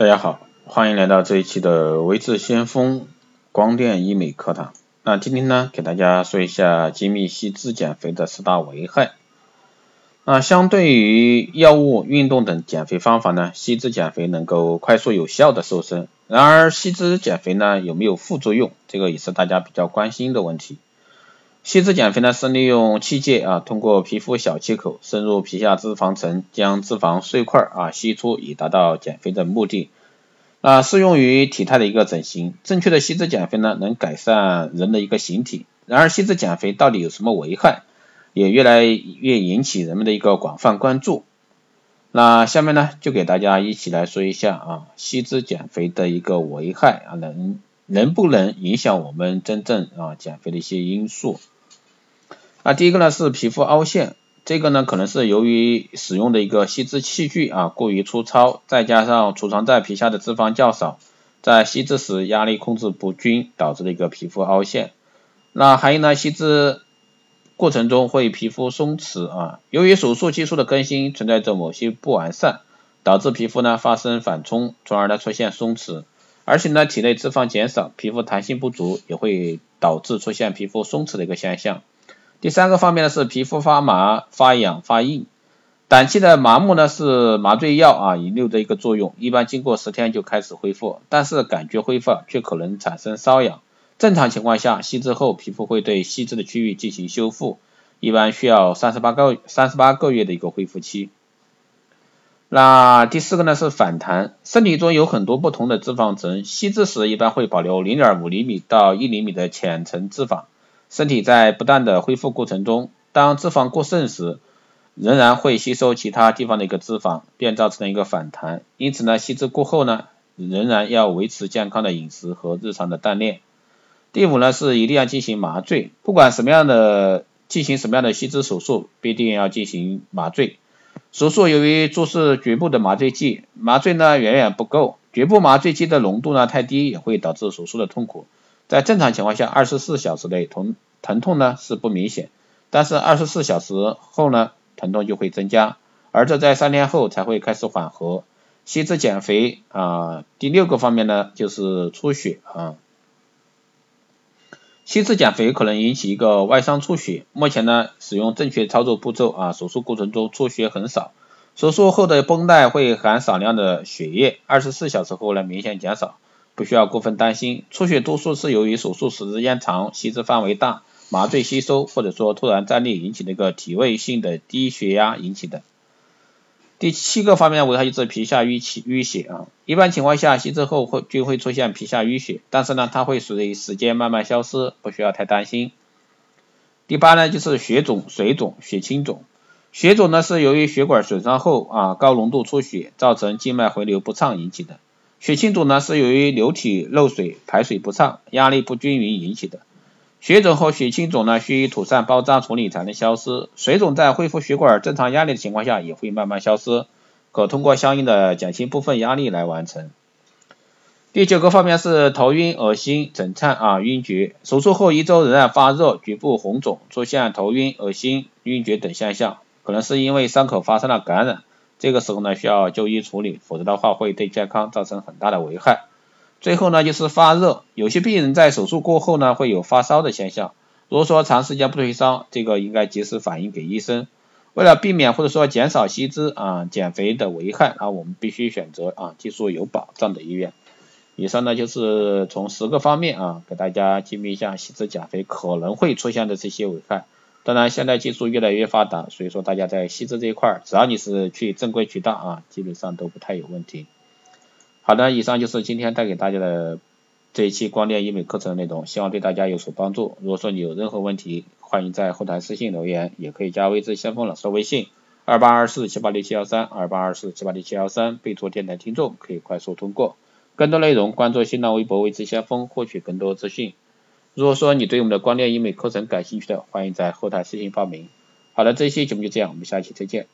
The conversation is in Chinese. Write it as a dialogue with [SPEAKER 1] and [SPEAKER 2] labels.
[SPEAKER 1] 大家好，欢迎来到这一期的微智先锋光电医美课堂。那今天呢，给大家说一下精密吸脂减肥的四大危害。那相对于药物、运动等减肥方法呢，吸脂减肥能够快速有效的瘦身。然而，吸脂减肥呢有没有副作用？这个也是大家比较关心的问题。吸脂减肥呢是利用器械啊，通过皮肤小切口深入皮下脂肪层，将脂肪碎块啊吸出，以达到减肥的目的。啊，适用于体态的一个整形。正确的吸脂减肥呢，能改善人的一个形体。然而，吸脂减肥到底有什么危害，也越来越引起人们的一个广泛关注。那下面呢，就给大家一起来说一下啊，吸脂减肥的一个危害啊，能能不能影响我们真正啊减肥的一些因素。那第一个呢是皮肤凹陷，这个呢可能是由于使用的一个吸脂器具啊过于粗糙，再加上储藏在皮下的脂肪较少，在吸脂时压力控制不均导致的一个皮肤凹陷。那还有呢，吸脂过程中会皮肤松弛啊，由于手术技术的更新存在着某些不完善，导致皮肤呢发生反冲，从而呢出现松弛。而且呢体内脂肪减少，皮肤弹性不足，也会导致出现皮肤松弛的一个现象。第三个方面呢是皮肤发麻、发痒、发硬。短期的麻木呢是麻醉药啊遗留的一个作用，一般经过十天就开始恢复，但是感觉恢复却可能产生瘙痒。正常情况下，吸脂后皮肤会对吸脂的区域进行修复，一般需要三十八个三十八个月的一个恢复期。那第四个呢是反弹，身体中有很多不同的脂肪层，吸脂时一般会保留零点五厘米到一厘米的浅层脂肪。身体在不断的恢复过程中，当脂肪过剩时，仍然会吸收其他地方的一个脂肪，便造成了一个反弹。因此呢，吸脂过后呢，仍然要维持健康的饮食和日常的锻炼。第五呢，是一定要进行麻醉，不管什么样的进行什么样的吸脂手术，必定要进行麻醉。手术由于注射局部的麻醉剂，麻醉呢远远不够，局部麻醉剂的浓度呢太低，也会导致手术的痛苦。在正常情况下，二十四小时内疼疼痛呢是不明显，但是二十四小时后呢，疼痛就会增加，而这在三天后才会开始缓和。吸脂减肥啊，第六个方面呢就是出血啊，吸脂减肥可能引起一个外伤出血，目前呢使用正确操作步骤啊，手术过程中出血很少，手术后的绷带会含少量的血液，二十四小时后呢明显减少。不需要过分担心，出血多数是由于手术时间长、吸脂范围大、麻醉吸收，或者说突然站立引起的一个体位性的低血压引起的。第七个方面危害就是皮下淤起淤血啊，一般情况下吸脂后会就会出现皮下淤血，但是呢它会随着时间慢慢消失，不需要太担心。第八呢就是血肿、水肿、血清肿，血肿呢是由于血管损伤后啊高浓度出血，造成静脉回流不畅引起的。血清肿呢是由于流体漏水、排水不畅、压力不均匀引起的。血肿和血清肿呢需妥善包扎处理才能消失。水肿在恢复血管正常压力的情况下也会慢慢消失，可通过相应的减轻部分压力来完成。第九个方面是头晕、恶心、疹颤啊、晕厥。手术后一周仍然发热、局部红肿、出现头晕、恶心、晕厥等现象，可能是因为伤口发生了感染。这个时候呢，需要就医处理，否则的话会对健康造成很大的危害。最后呢，就是发热，有些病人在手术过后呢，会有发烧的现象。如果说长时间不退烧，这个应该及时反映给医生。为了避免或者说减少吸脂啊减肥的危害啊，我们必须选择啊技术有保障的医院。以上呢就是从十个方面啊，给大家揭秘一下吸脂减肥可能会出现的这些危害。当然，现在技术越来越发达，所以说大家在吸脂这一块，只要你是去正规渠道啊，基本上都不太有问题。好的，以上就是今天带给大家的这一期光电医美课程的内容，希望对大家有所帮助。如果说你有任何问题，欢迎在后台私信留言，也可以加微之先锋老师的微信二八二四七八六七幺三二八二四七八六七幺三，备注电台听众，可以快速通过。更多内容关注新浪微博微之先锋，获取更多资讯。如果说你对我们的光电医美课程感兴趣的，欢迎在后台私信报名。好了，这期节目就这样，我们下期再见。